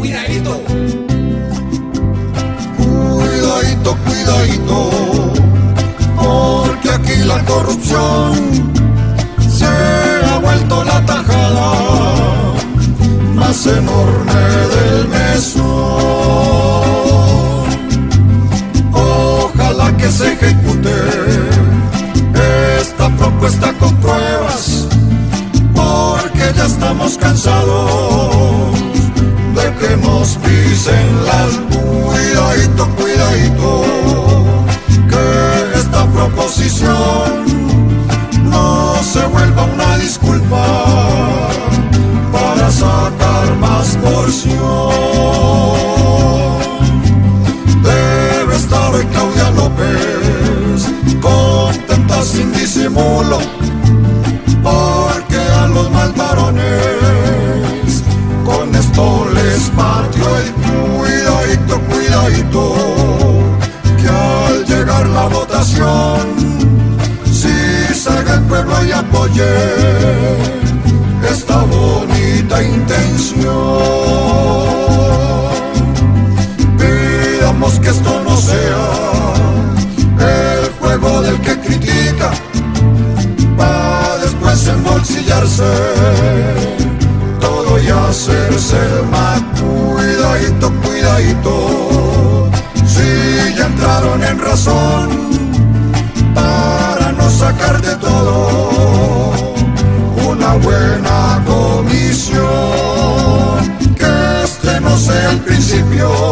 cuidadito. Cuidadito, cuidadito, porque aquí la corrupción se ha vuelto la tajada más enorme del mesón. Ojalá que se ejecute esta propuesta con pruebas, porque ya estamos cansados de que nos pisen las cuidadito, cuidadito, que esta proposición no se vuelva una disculpa para sacar más porción. Debe estar hoy Claudia López contenta sin disimulo, les partió el cuidadito, cuidadito, que al llegar la votación, si salga el pueblo y apoye esta bonita intención. Pidamos que esto no sea el juego del que critica, para después embolsillarse hacerse más cuidadito, cuidadito. Si ya entraron en razón para no sacar de todo una buena comisión, que este no sea el principio.